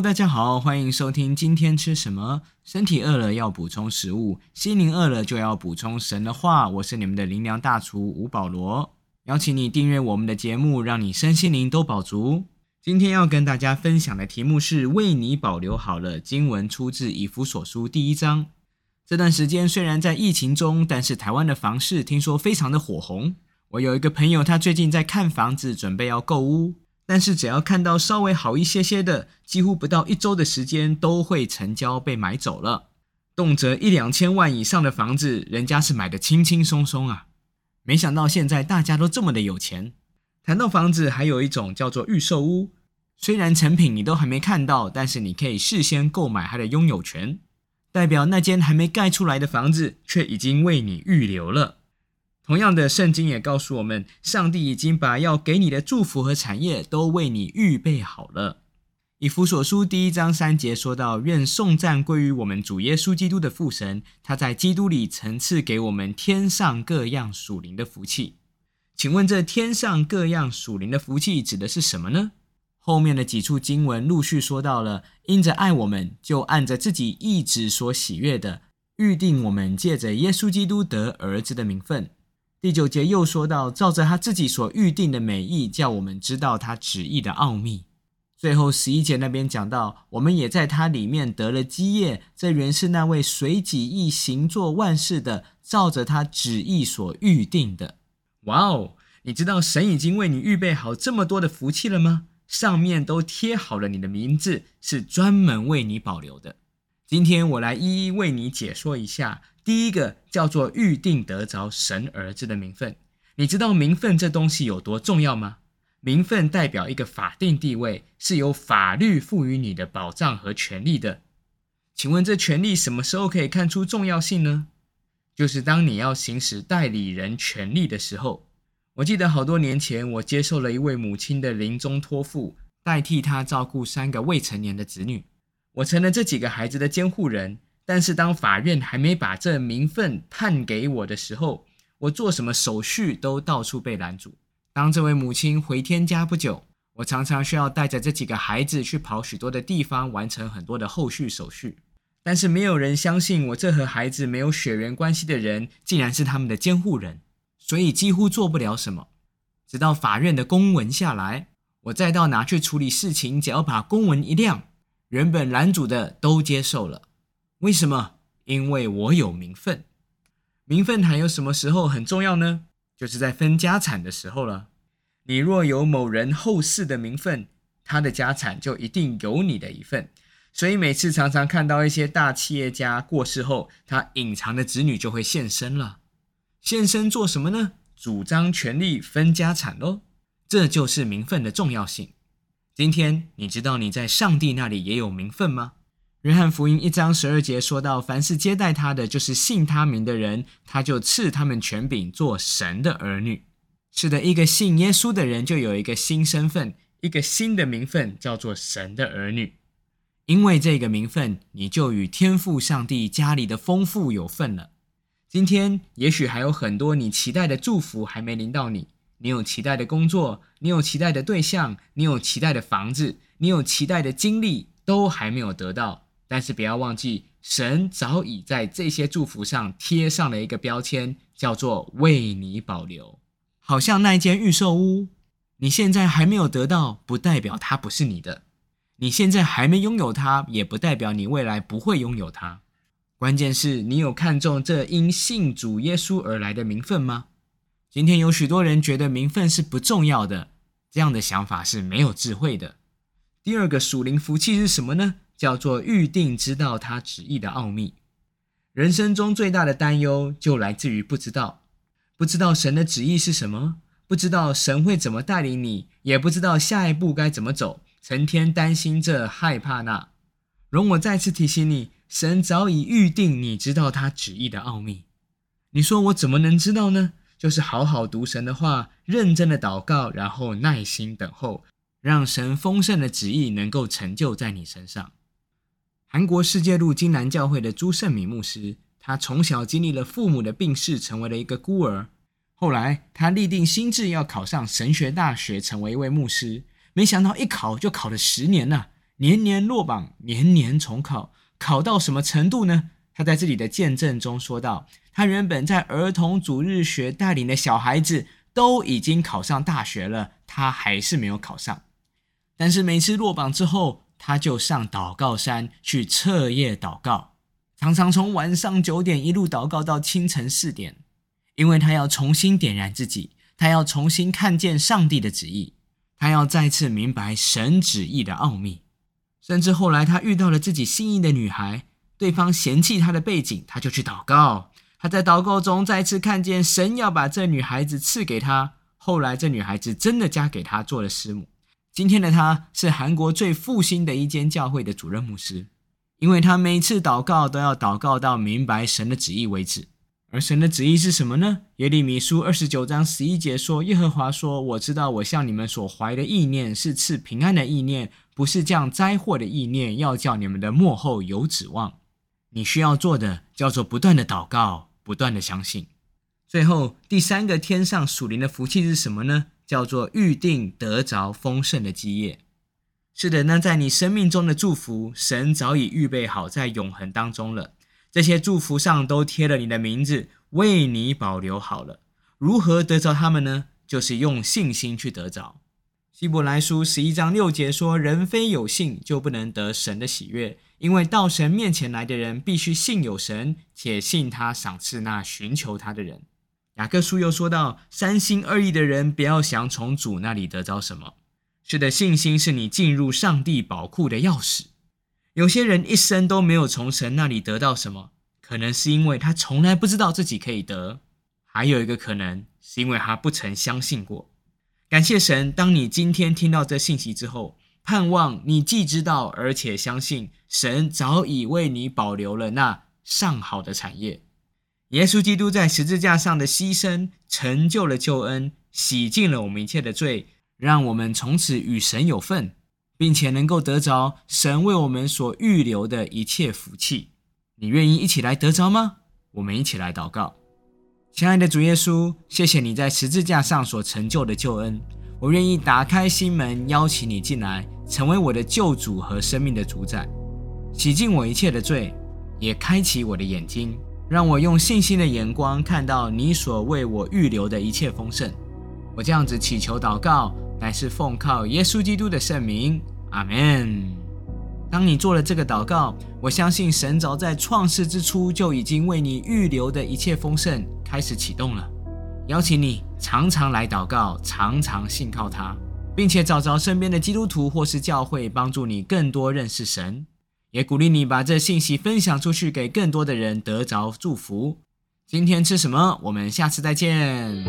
大家好，欢迎收听今天吃什么。身体饿了要补充食物，心灵饿了就要补充神的话。我是你们的灵粮大厨吴保罗，邀请你订阅我们的节目，让你身心灵都饱足。今天要跟大家分享的题目是为你保留好了。经文出自以弗所书第一章。这段时间虽然在疫情中，但是台湾的房市听说非常的火红。我有一个朋友，他最近在看房子，准备要购屋。但是只要看到稍微好一些些的，几乎不到一周的时间都会成交被买走了。动辄一两千万以上的房子，人家是买的轻轻松松啊。没想到现在大家都这么的有钱。谈到房子，还有一种叫做预售屋，虽然成品你都还没看到，但是你可以事先购买它的拥有权，代表那间还没盖出来的房子却已经为你预留了。同样的，圣经也告诉我们，上帝已经把要给你的祝福和产业都为你预备好了。以弗所书第一章三节说到：“愿颂赞归于我们主耶稣基督的父神，他在基督里曾赐给我们天上各样属灵的福气。”请问，这天上各样属灵的福气指的是什么呢？后面的几处经文陆续说到了：因着爱我们，就按着自己意志所喜悦的，预定我们借着耶稣基督得儿子的名分。第九节又说到，照着他自己所预定的美意，叫我们知道他旨意的奥秘。最后十一节那边讲到，我们也在他里面得了基业，这原是那位随己意行做万事的，照着他旨意所预定的。哇哦，你知道神已经为你预备好这么多的福气了吗？上面都贴好了你的名字，是专门为你保留的。今天我来一一为你解说一下。第一个叫做预定得着神儿子的名分，你知道名分这东西有多重要吗？名分代表一个法定地位，是由法律赋予你的保障和权利的。请问这权利什么时候可以看出重要性呢？就是当你要行使代理人权利的时候。我记得好多年前，我接受了一位母亲的临终托付，代替她照顾三个未成年的子女，我成了这几个孩子的监护人。但是当法院还没把这名分判给我的时候，我做什么手续都到处被拦阻。当这位母亲回天家不久，我常常需要带着这几个孩子去跑许多的地方，完成很多的后续手续。但是没有人相信我这和孩子没有血缘关系的人，竟然是他们的监护人，所以几乎做不了什么。直到法院的公文下来，我再到哪去处理事情，只要把公文一亮，原本拦阻的都接受了。为什么？因为我有名分。名分还有什么时候很重要呢？就是在分家产的时候了。你若有某人后世的名分，他的家产就一定有你的一份。所以每次常常看到一些大企业家过世后，他隐藏的子女就会现身了。现身做什么呢？主张权利分家产喽。这就是名分的重要性。今天你知道你在上帝那里也有名分吗？约翰福音一章十二节说到：“凡是接待他的，就是信他名的人，他就赐他们权柄做神的儿女。”是的，一个信耶稣的人就有一个新身份，一个新的名分，叫做神的儿女。因为这个名分，你就与天父上帝家里的丰富有份了。今天也许还有很多你期待的祝福还没临到你，你有期待的工作，你有期待的对象，你有期待的房子，你有期待的经历，都还没有得到。但是不要忘记，神早已在这些祝福上贴上了一个标签，叫做“为你保留”。好像那间预售屋，你现在还没有得到，不代表它不是你的；你现在还没拥有它，也不代表你未来不会拥有它。关键是你有看中这因信主耶稣而来的名分吗？今天有许多人觉得名分是不重要的，这样的想法是没有智慧的。第二个属灵福气是什么呢？叫做预定知道他旨意的奥秘。人生中最大的担忧就来自于不知道，不知道神的旨意是什么，不知道神会怎么带领你，也不知道下一步该怎么走，成天担心这害怕那。容我再次提醒你，神早已预定你知道他旨意的奥秘。你说我怎么能知道呢？就是好好读神的话，认真的祷告，然后耐心等候，让神丰盛的旨意能够成就在你身上。韩国世界路金南教会的朱胜敏牧师，他从小经历了父母的病逝，成为了一个孤儿。后来，他立定心志要考上神学大学，成为一位牧师。没想到一考就考了十年了，年年落榜，年年重考，考到什么程度呢？他在这里的见证中说道：“他原本在儿童主日学带领的小孩子都已经考上大学了，他还是没有考上。但是每次落榜之后，他就上祷告山去彻夜祷告，常常从晚上九点一路祷告到清晨四点，因为他要重新点燃自己，他要重新看见上帝的旨意，他要再次明白神旨意的奥秘。甚至后来他遇到了自己心仪的女孩。”对方嫌弃他的背景，他就去祷告。他在祷告中再次看见神要把这女孩子赐给他。后来，这女孩子真的嫁给他做了师母。今天的他是韩国最复兴的一间教会的主任牧师，因为他每次祷告都要祷告到明白神的旨意为止。而神的旨意是什么呢？耶利米书二十九章十一节说：“耶和华说，我知道我向你们所怀的意念是赐平安的意念，不是降灾祸的意念，要叫你们的幕后有指望。”你需要做的叫做不断的祷告，不断的相信。最后第三个天上属灵的福气是什么呢？叫做预定得着丰盛的基业。是的，那在你生命中的祝福，神早已预备好在永恒当中了。这些祝福上都贴了你的名字，为你保留好了。如何得着他们呢？就是用信心去得着。希伯来书十一章六节说：“人非有信，就不能得神的喜悦。”因为到神面前来的人，必须信有神，且信他赏赐那寻求他的人。雅各书又说到：三心二意的人，不要想从主那里得着什么。是的，信心是你进入上帝宝库的钥匙。有些人一生都没有从神那里得到什么，可能是因为他从来不知道自己可以得；还有一个可能是因为他不曾相信过。感谢神，当你今天听到这信息之后。盼望你既知道，而且相信神早已为你保留了那上好的产业。耶稣基督在十字架上的牺牲，成就了救恩，洗净了我们一切的罪，让我们从此与神有份，并且能够得着神为我们所预留的一切福气。你愿意一起来得着吗？我们一起来祷告，亲爱的主耶稣，谢谢你在十字架上所成就的救恩。我愿意打开心门，邀请你进来，成为我的救主和生命的主宰，洗净我一切的罪，也开启我的眼睛，让我用信心的眼光看到你所为我预留的一切丰盛。我这样子祈求祷告，乃是奉靠耶稣基督的圣名，阿门。当你做了这个祷告，我相信神早在创世之初就已经为你预留的一切丰盛开始启动了。邀请你常常来祷告，常常信靠他，并且找着身边的基督徒或是教会，帮助你更多认识神。也鼓励你把这信息分享出去，给更多的人得着祝福。今天吃什么？我们下次再见。